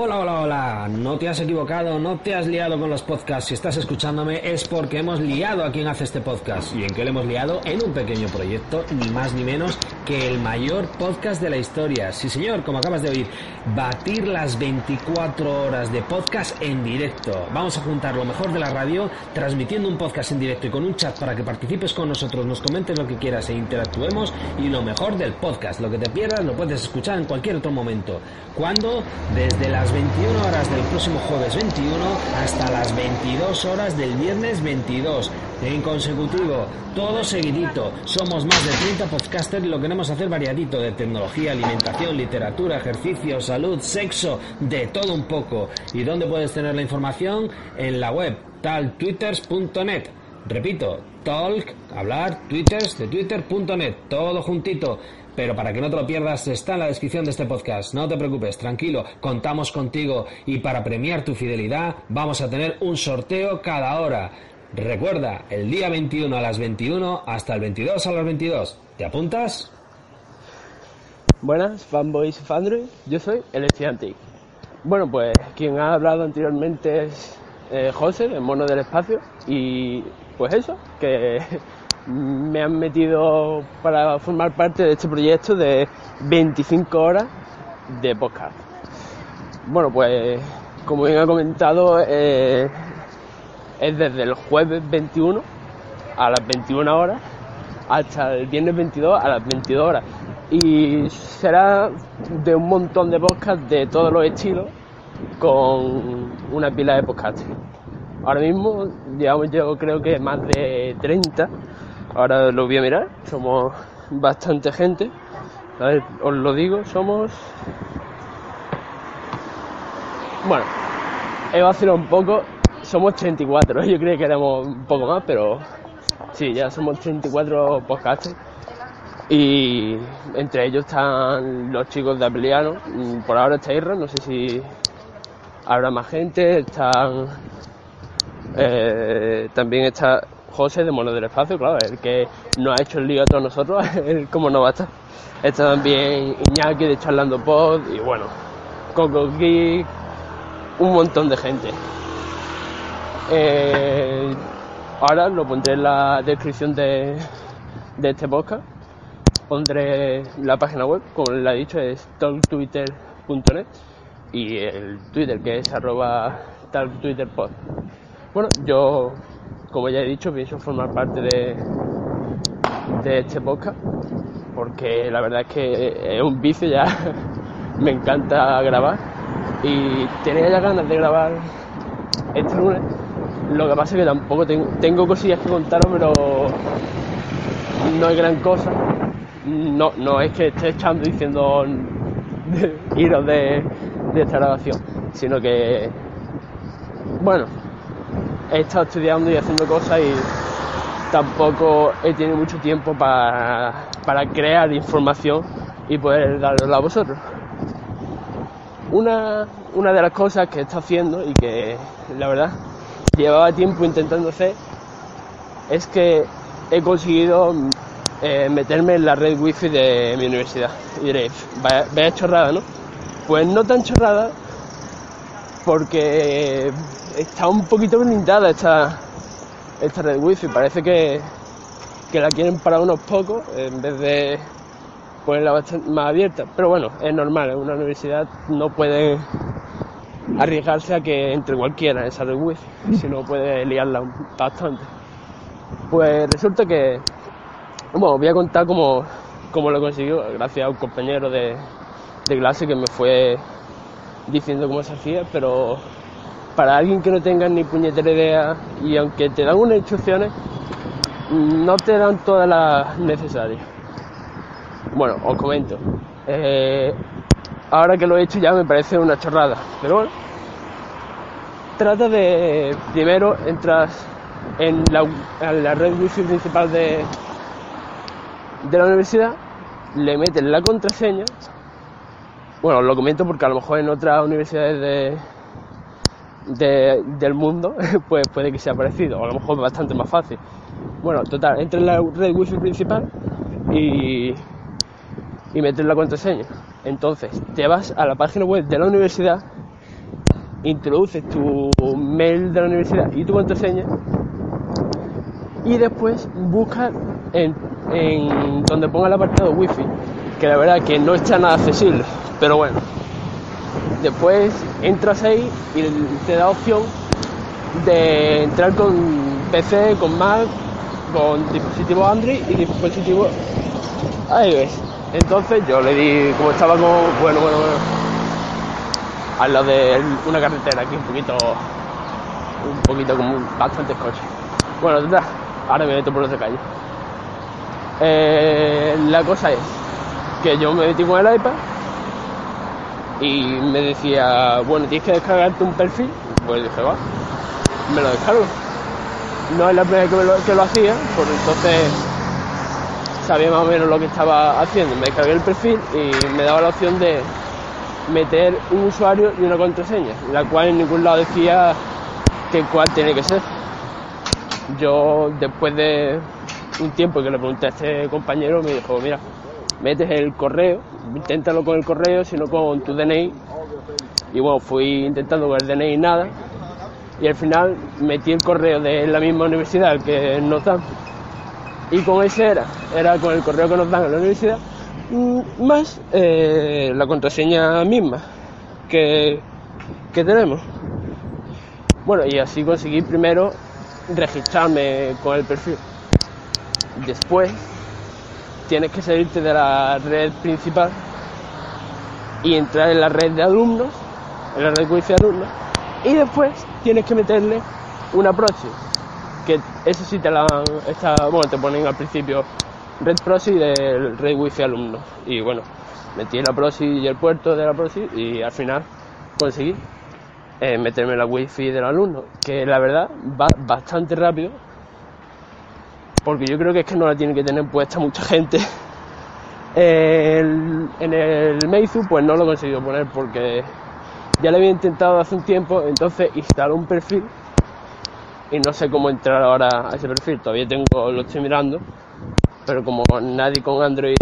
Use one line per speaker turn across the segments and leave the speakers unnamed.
Hola, hola, hola. No te has equivocado, no te has liado con los podcasts. Si estás escuchándome es porque hemos liado a quien hace este podcast. ¿Y en qué le hemos liado? En un pequeño proyecto, ni más ni menos que el mayor podcast de la historia. Sí, señor, como acabas de oír, batir las 24 horas de podcast en directo. Vamos a juntar lo mejor de la radio, transmitiendo un podcast en directo y con un chat para que participes con nosotros, nos comentes lo que quieras e interactuemos. Y lo mejor del podcast, lo que te pierdas lo puedes escuchar en cualquier otro momento. ¿Cuándo? Desde las 21 horas del próximo jueves 21 hasta las 22 horas del viernes 22. En consecutivo, todo seguidito. Somos más de 30 podcasters y lo queremos hacer variadito de tecnología, alimentación, literatura, ejercicio, salud, sexo, de todo un poco. ¿Y dónde puedes tener la información? En la web taltwitters.net. Repito, talk, hablar, twitters de twitter.net, todo juntito. Pero para que no te lo pierdas, está en la descripción de este podcast. No te preocupes, tranquilo, contamos contigo y para premiar tu fidelidad vamos a tener un sorteo cada hora. Recuerda, el día 21 a las 21 hasta el 22 a las 22. ¿Te apuntas?
Buenas, fanboys y fandroid. Yo soy el estudiante. Bueno, pues quien ha hablado anteriormente es eh, José, el mono del espacio. Y pues eso, que me han metido para formar parte de este proyecto de 25 horas de podcast. Bueno, pues como bien ha comentado, eh, es desde el jueves 21 a las 21 horas hasta el viernes 22 a las 22 horas. Y será de un montón de podcasts de todos los estilos con una pila de podcasts. Ahora mismo llevamos yo creo que más de 30 Ahora lo voy a mirar, somos bastante gente. A ver, os lo digo, somos. Bueno, he vacilado un poco, somos 34. Yo creía que éramos un poco más, pero sí, ya somos 34 podcasts. Y entre ellos están los chicos de Apeliano. Por ahora está Irra, no sé si habrá más gente. Están. Eh, también está José de Mono del Espacio, claro, el que nos ha hecho el lío a todos nosotros, él como no va a estar. Está también Iñaki de Charlando Pod y bueno, Coco Geek, un montón de gente. Eh, ahora lo pondré en la descripción de, de este podcast. Pondré la página web, como le he dicho, es talktwitter.net y el Twitter que es arroba talktwitterpod. Bueno, yo como ya he dicho, pienso formar parte de, de este podcast porque la verdad es que es un vicio ya, me encanta grabar y tenía ya ganas de grabar este lunes. Lo que pasa es que tampoco tengo, tengo cosillas que contaros, pero no hay gran cosa. No, no es que esté echando diciendo iros de, de esta grabación, sino que, bueno, he estado estudiando y haciendo cosas y tampoco he tenido mucho tiempo para, crear información y poder darla a vosotros. Una, de las cosas que estado haciendo y que la verdad llevaba tiempo intentando hacer es que he conseguido eh, meterme en la red wifi de mi universidad. Y diréis, vaya, chorrada, ¿no? Pues no tan chorrada porque está un poquito blindada esta, esta red wifi. Parece que, la quieren para unos pocos en vez de ponerla más abierta. Pero bueno, es normal, en una universidad no puede arriesgarse a que entre cualquiera esa red wifi, si no puede liarla bastante. Pues resulta que, bueno, voy a contar cómo, cómo lo consiguió, gracias a un compañero de, de clase que me fue diciendo cómo se hacía, pero para alguien que no tenga ni puñetera idea y aunque te dan unas instrucciones, no te dan todas las necesarias. Bueno, os comento. Eh, ahora que lo he hecho ya me parece una chorrada, pero bueno. Trata de, primero entras en la, red wifi principal de, de la universidad, le metes la contraseña. Bueno, lo comento porque a lo mejor en otras universidades de, del mundo, pues puede que sea parecido, o a lo mejor bastante más fácil. Bueno, total, entra en la red wifi principal y, y metes la contraseña. Entonces, te vas a la página web de la universidad introduces tu mail de la universidad y tu contraseña y después buscas en, en donde ponga el apartado wifi que la verdad que no está nada accesible pero bueno después entras ahí y te da opción de entrar con PC, con Mac, con dispositivo Android y dispositivo iOS. Entonces yo le di, como estaba como, bueno, bueno, bueno, al lado de una carretera aquí un poquito, un poquito como bastantes coches. Bueno, ahora me meto por de calle. Eh, la cosa es que yo me metí con el iPad y me decía, bueno, tienes que descargarte un perfil. Pues dije, va, me lo descargo. No es la primera vez que lo, hacía, por entonces sabía más o menos lo que estaba haciendo. Me descargué el perfil y me daba la opción de meter un usuario y una contraseña, la cual en ningún lado decía que cuál tiene que ser. Yo después de un tiempo que le pregunté a este compañero me dijo, mira, metes el correo, inténtalo con el correo, sino con tu DNI. Y bueno, fui intentando con el DNI nada. Y al final metí el correo de la misma universidad que nos dan. Y con ese era, era con el correo que nos dan en la universidad, más eh, la contraseña misma que, que tenemos. Bueno, y así conseguí primero registrarme con el perfil. Después tienes que salirte de la red principal y entrar en la red de alumnos, en la red wifi de alumnos, y después tienes que meterle una proxy, que eso sí te la está, bueno, te ponen al principio red proxy del red wifi alumnos, y bueno, metí la proxy y el puerto de la proxy y al final conseguí eh, meterme la wifi del alumno, que la verdad va bastante rápido porque yo creo que es que no la tiene que tener puesta mucha gente. en el Meizu pues no lo he conseguido poner porque ya lo había intentado hace un tiempo, entonces instaló un perfil y no sé cómo entrar ahora a ese perfil, todavía tengo, lo estoy mirando, pero como nadie con Android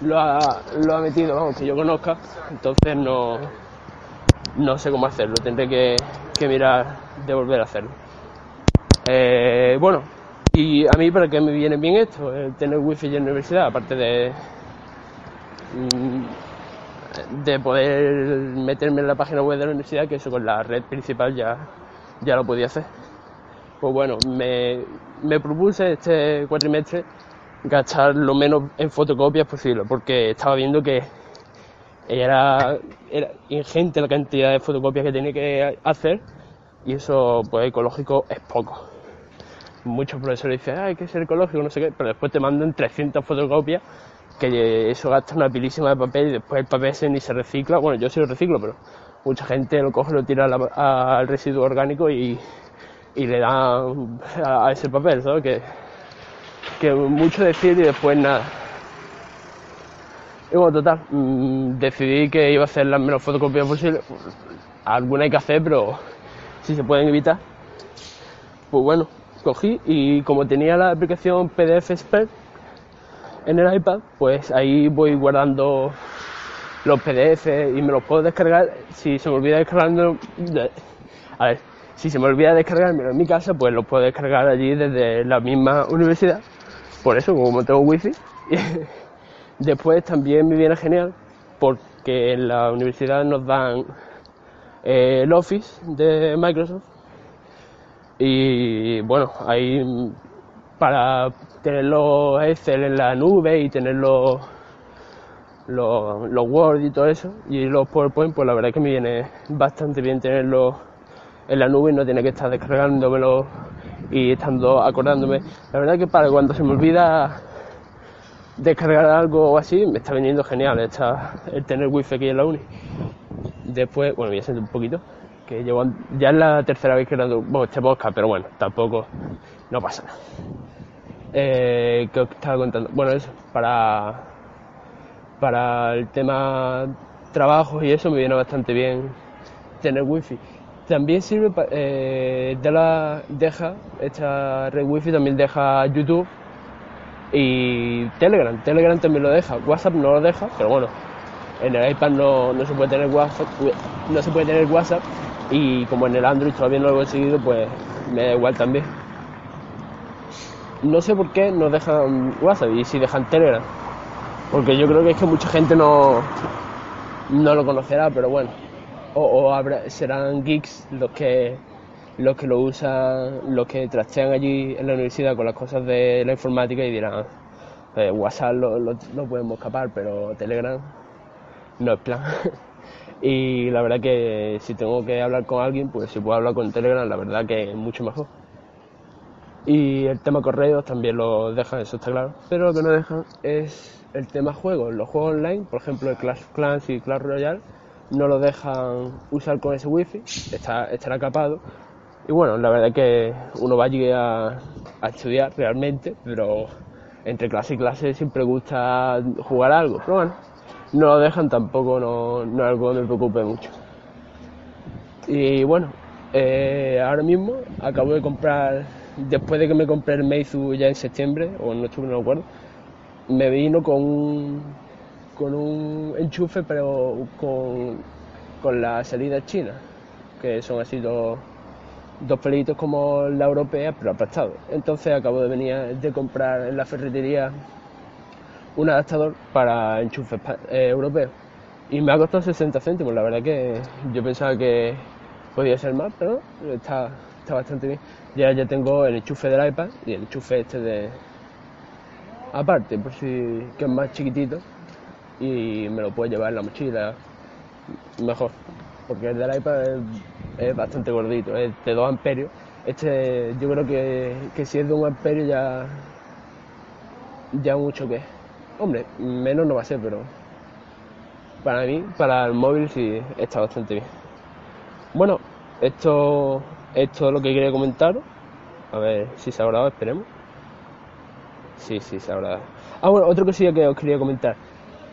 lo ha, lo ha metido, vamos, que yo conozca, entonces no, no sé cómo hacerlo, tendré que, que mirar de volver a hacerlo. Eh, bueno, y a mí, ¿para qué me viene bien esto? tener wifi en la universidad, aparte de, mm, de poder meterme en la página web de la universidad, que eso con la red principal ya, ya lo podía hacer. Pues bueno, me, me propuse este cuatrimestre gastar lo menos en fotocopias posible, porque estaba viendo que era, ingente la cantidad de fotocopias que tenía que hacer y eso pues ecológico es poco muchos profesores dicen, ah, hay que ser ecológico, no sé qué, pero después te mandan 300 fotocopias, que eso gasta una pilísima de papel y después el papel ni se recicla. Bueno, yo sí lo reciclo, pero mucha gente lo coge, lo tira al residuo orgánico y, le da a, ese papel, ¿sabes? Que, que mucho decir y después nada. Y bueno, total, mm, decidí que iba a hacer las menos fotocopias posibles. Alguna hay que hacer, pero si se pueden evitar, pues bueno, cogí y como tenía la aplicación PDF Expert en el iPad, pues ahí voy guardando los PDF y me los puedo descargar. Si se me olvida descargarlo, a ver, si se me olvida descargármelo en mi casa, pues los puedo descargar allí desde la misma universidad. Por eso, como tengo wifi. Después también me viene genial porque en la universidad nos dan eh, el Office de Microsoft y bueno, ahí para tener los Excel en la nube y tener los, los, Word y todo eso, y los PowerPoint, pues la verdad que me viene bastante bien tenerlos en la nube no tener que estar descargándomelo y estando acordándome. La verdad que para cuando se me olvida descargar algo o así, me está viniendo genial el tener wifi aquí en la uni. Después, bueno, voy a sentir un poquito que llevo, ya es la tercera vez que grabo bueno, este podcast, pero bueno, tampoco, no pasa nada. Eh, ¿Qué os estaba contando? Bueno, eso, para, para el tema trabajo y eso me viene bastante bien tener wifi. También sirve, eh, de la, deja, esta red wifi también deja YouTube y Telegram. Telegram también lo deja, WhatsApp no lo deja, pero bueno, En el iPad no, no se puede tener WhatsApp, no se puede tener WhatsApp y como en el Android todavía no lo he conseguido, pues me da igual también. No sé por qué no dejan WhatsApp y si dejan Telegram. Porque yo creo que es que mucha gente no, no lo conocerá, pero bueno. O, serán geeks los que los que lo usan, los que trastean allí en la universidad con las cosas de la informática y dirán, eh, WhatsApp lo, lo, podemos escapar, pero Telegram no es plan. y la verdad que si tengo que hablar con alguien, pues si puedo hablar con Telegram, la verdad que es mucho mejor. Y el tema correos también lo dejan, eso está claro. Pero lo que no dejan es el tema juegos. Los juegos online, por ejemplo el Clash Clans y Clash Royale, no lo dejan usar con ese wifi, está, estará capado. Y bueno, la verdad es que uno va allí a, a estudiar realmente, pero entre clase y clase siempre gusta jugar algo. Pero bueno, no lo dejan tampoco, no, no es algo que me preocupe mucho. Y bueno, eh, ahora mismo acabo de comprar, después de que me compré el Meizu ya en septiembre, o en octubre, no me acuerdo, me vino con un, con un enchufe, pero con, con la salida china, que son así dos, dos pelitos como la europea, pero aplastados. Entonces acabo de venir de comprar en la ferretería un adaptador para enchufe eh, europeo. Y me ha costado 60 céntimos, la verdad que yo pensaba que podía ser más, pero está, está bastante bien. Ya, ya tengo el enchufe del iPad y el enchufe este de, aparte, por si que es más chiquitito y me lo puedo llevar en la mochila mejor, porque el del iPad es, bastante gordito, es de 2 amperios. Este yo creo que, que si es de 1 amperio ya, ya mucho que Hombre, menos no va a ser, pero para mí, para el móvil sí está bastante bien. Bueno, esto, esto es lo que quería comentar. A ver si se ha grabado, esperemos. Sí, sí, se habrá. Ah, bueno, otra cosilla que os quería comentar.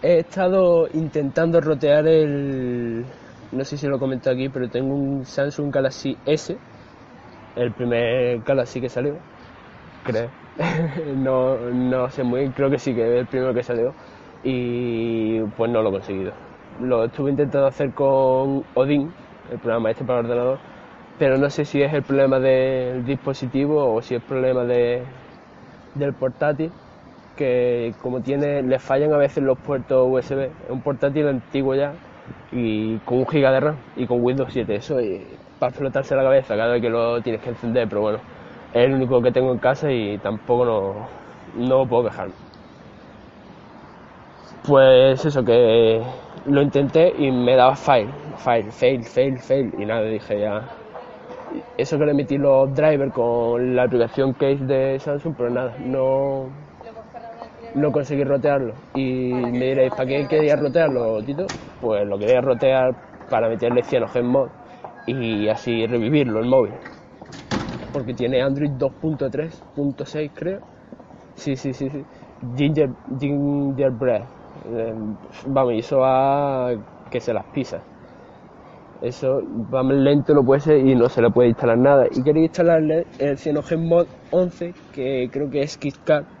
He estado intentando rotear el. No sé si lo comenté aquí, pero tengo un Samsung Galaxy S, el primer Galaxy que salió, creo. no, no sé muy creo que sí que es el primero que salió. Y pues no lo he conseguido. Lo estuve intentando hacer con Odin, el programa este para ordenador, pero no sé si es el problema del dispositivo o si es el problema de, del portátil que como tiene le fallan a veces los puertos USB es un portátil antiguo ya y con un giga de RAM y con Windows 7 eso y para explotarse la cabeza cada vez que lo tienes que encender pero bueno es el único que tengo en casa y tampoco no, no puedo quejar. Pues eso que lo intenté y me daba fail fail fail fail fail y nada dije ya eso que le emití los drivers con la aplicación case de Samsung, pero nada, no, no conseguí rotearlo. Y me diréis, ¿para qué quería rotearlo, Tito? Pues lo quería rotear para meterle CyanogenMod mod y así revivirlo el móvil. Porque tiene Android 2.3.6 creo. Sí, sí, sí, sí. Ginger, gingerbread. Eh, vamos, y eso va que se las pisa eso va más lento lo puede ser y no se le puede instalar nada y quería instalarle el CyanogenMod 11 que creo que es KitKat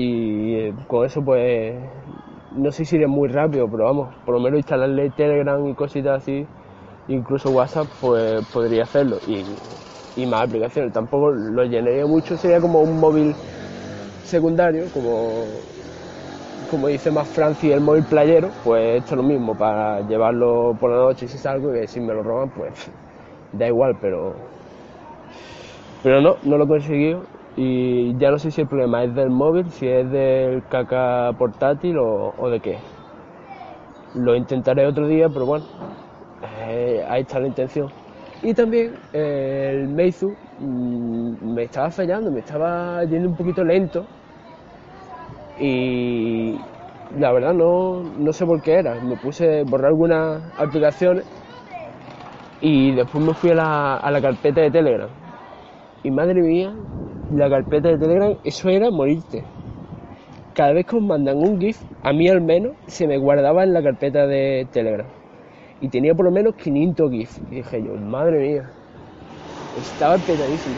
y eh, con eso pues no sé si iré muy rápido pero vamos por lo menos instalarle Telegram y cositas así incluso WhatsApp pues podría hacerlo. Y, y más aplicaciones. Tampoco lo llenaría mucho sería como un móvil secundario como como dice más Franci, el móvil playero, pues esto es lo mismo, para llevarlo por la noche si salgo y que si me lo roban, pues da igual, pero. Pero no, no lo he conseguido y ya no sé si el problema es del móvil, si es del caca portátil o, de qué. Lo intentaré otro día, pero bueno, eh, ahí está la intención. Y también eh, el Meizu mm, me estaba fallando, me estaba yendo un poquito lento y la verdad no, no sé por qué era. Me puse a borrar algunas aplicaciones y después me fui a la, a la carpeta de Telegram. Y madre mía, la carpeta de Telegram, eso era morirte. Cada vez que os mandan un GIF, a mí al menos, se me guardaba en la carpeta de Telegram. Y tenía por lo menos 500 GIFs. Y dije yo, madre mía, estaba petadísimo.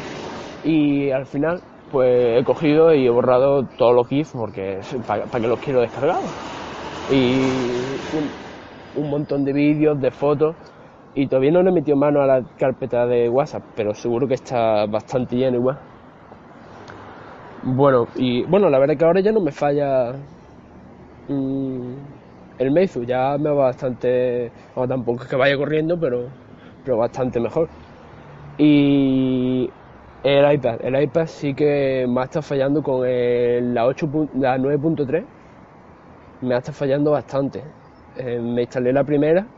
Y al final pues he cogido y he borrado todos los GIFs porque ¿para, qué los quiero descargados? y un, un montón de vídeos, de fotos y todavía no le he metido mano a la carpeta de WhatsApp, pero seguro que está bastante lleno igual. Bueno, y bueno, la verdad es que ahora ya no me falla mm, el Meizu, ya me va bastante, o tampoco es que vaya corriendo, pero, pero bastante mejor. Y el iPad, el iPad sí que me ha estado fallando con el- la, 8 pu- la 9.3, me ha estado fallando bastante. Eh, me instalé la primera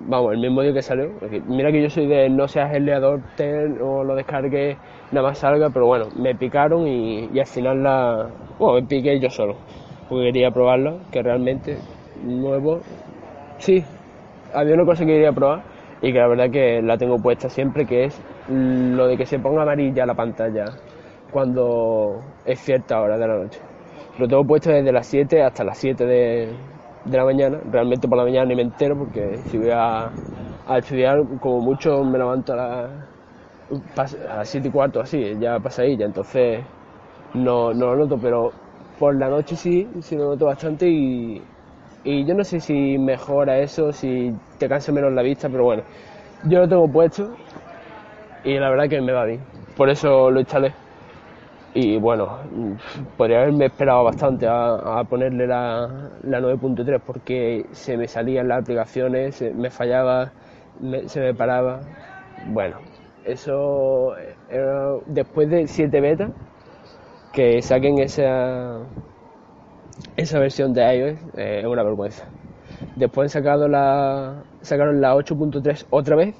vamos, el mismo día que salió. Mira que yo soy de no seas el leador ten o lo descargue nada más salga, pero bueno, me picaron y, al final la. Bueno, me piqué yo solo, porque quería probarla, que realmente nuevo. Sí, había una cosa que quería probar y que la verdad que la tengo puesta siempre, que es lo de que se ponga amarilla la pantalla cuando es cierta hora de la noche. Lo tengo puesto desde las 7 hasta las 7 de, de la mañana. Realmente por la mañana ni me entero porque si voy a, estudiar, como mucho me levanto a, las 7 y cuarto, así, ya pasadilla. Entonces no, no lo noto, pero por la noche sí, sí lo noto bastante y, y yo no sé si mejora eso, si te cansa menos la vista, pero bueno, yo lo tengo puesto y la verdad que me va bien. Por eso lo instalé. Y bueno, podría haberme esperado bastante a, ponerle la, la 9.3 porque se me salían las aplicaciones, me fallaba, se me paraba. Bueno, eso era después de 7 betas que saquen esa, esa versión de iOS eh, es una vergüenza. Después han sacado la, sacaron la 8.3 otra vez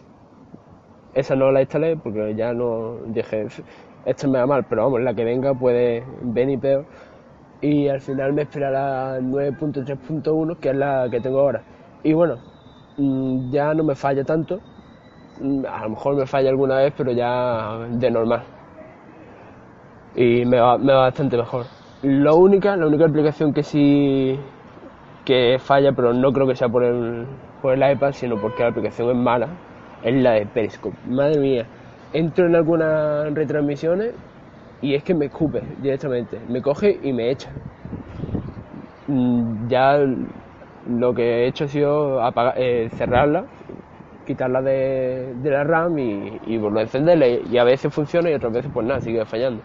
esa no la instalé porque ya no dije, esto me va mal, pero vamos, la que venga puede venir peor. Y al final me espera la 9.3.1, que es la que tengo ahora. Y bueno, mm, ya no me falla tanto. Mm, A lo mejor me falla alguna vez, pero ya de normal. Y me va, me va bastante mejor. Lo única, la única aplicación que sí que falla, pero no creo que sea por el, por el iPad, sino porque la aplicación es mala, es la de Periscope. Madre mía, entro en algunas retransmisiones y es que me escupe directamente, me coge y me echa. Mm, Ya lo que he hecho ha sido apagar- eh, cerrarla, quitarla de, la RAM y, y volver a encenderla. Y a veces funciona y otras veces pues nada, sigue fallando.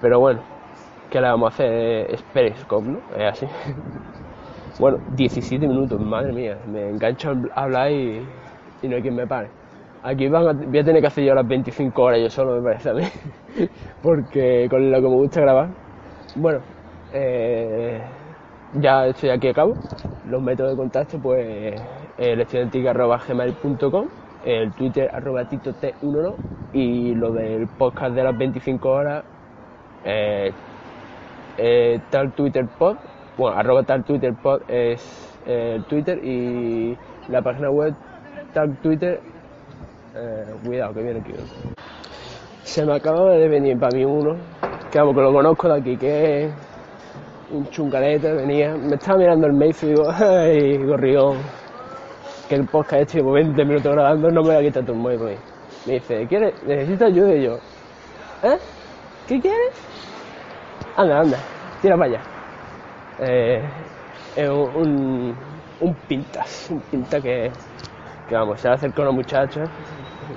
Pero bueno, ¿qué le vamos a hacer? Es Periscope, ¿no? Es así. Bueno, 17 minutos, madre mía, me engancho a hablar y, y no hay quien me pare. Aquí van a- voy a tener que hacer yo las 25 horas yo solo, me parece a mí, porque con lo que me gusta grabar. Bueno, eh, ya estoy aquí a cabo. Los métodos de contacto, pues el estudiantica.gmail.com, el Twitter arroba tito t12 y lo del podcast de las 25 horas, eh, eh, tal Twitter pod, bueno, arroba tal Twitter pod es eh, el Twitter y la página web tal Twitter, eh, cuidado que viene aquí. Se me acaba de venir para mí uno, que vamos, que lo conozco de aquí, que es un chungalete, venía, me estaba mirando el mail y digo, ay, gorrión, que el podcast este llevo 20 minutos grabando, no me voy a quitar tu pues. Me dice, ¿quieres? ¿Necesitas ayuda? Y yo, ¿eh? ¿Qué quieres? Anda, anda, tira para allá. Eh, un, un pintas, un pinta que, vamos, se ha acercado a una muchacha,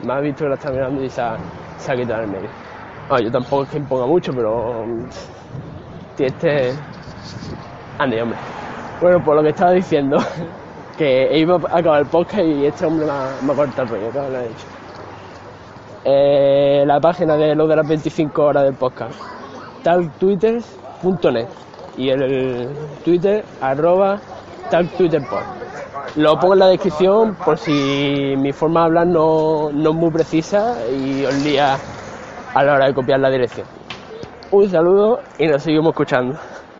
me ha visto que la está mirando y se ha, quitado el medio. Ah, yo tampoco es que imponga mucho, pero mm, este... Ande, hombre. Bueno, por lo que estaba diciendo, que iba a acabar el podcast y este hombre me ha, cortado el rollo, que lo ha hecho. Eh, la página de lo de las 25 horas del podcast taltwitters.net y el Twitter arroba taltwitterpod. Lo pongo en la descripción por si mi forma de hablar no, no es muy precisa y os lía a la hora de copiar la dirección. Un saludo y nos seguimos escuchando.